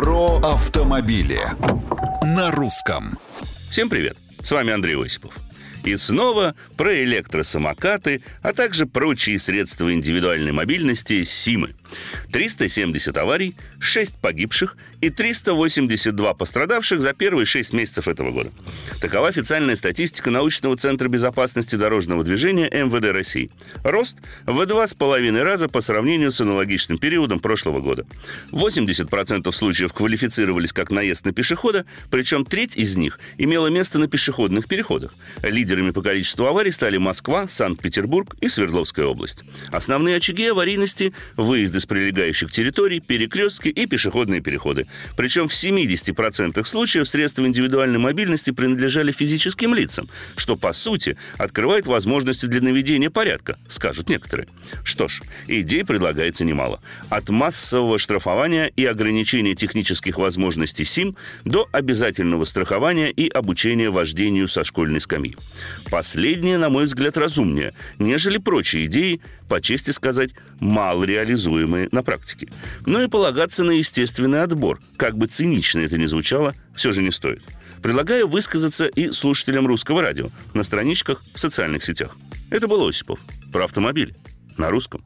Про автомобили на русском. Всем привет! С вами Андрей Осипов. И снова про электросамокаты, а также прочие средства индивидуальной мобильности СИМы. 370 аварий, 6 погибших и 382 пострадавших за первые 6 месяцев этого года. Такова официальная статистика научного центра безопасности дорожного движения МВД России. Рост в 2,5 раза по сравнению с аналогичным периодом прошлого года. 80% случаев квалифицировались как наезд на пешехода, причем треть из них имела место на пешеходных переходах. Лидерами по количеству аварий стали Москва, Санкт-Петербург и Свердловская область. Основные очаги аварийности – выезды с прилегающих территорий, перекрестки и пешеходные переходы. Причем в 70% случаев средства индивидуальной мобильности принадлежали физическим лицам, что, по сути, открывает возможности для наведения порядка, скажут некоторые. Что ж, идей предлагается немало. От массового штрафования и ограничения технических возможностей СИМ до обязательного страхования и обучения вождению со школьной скамьи. Последнее, на мой взгляд, разумнее, нежели прочие идеи, по чести сказать, мало реализуемые на практике. Но и полагаться на естественный отбор, как бы цинично это ни звучало, все же не стоит. Предлагаю высказаться и слушателям русского радио на страничках в социальных сетях. Это был Осипов про автомобиль на русском.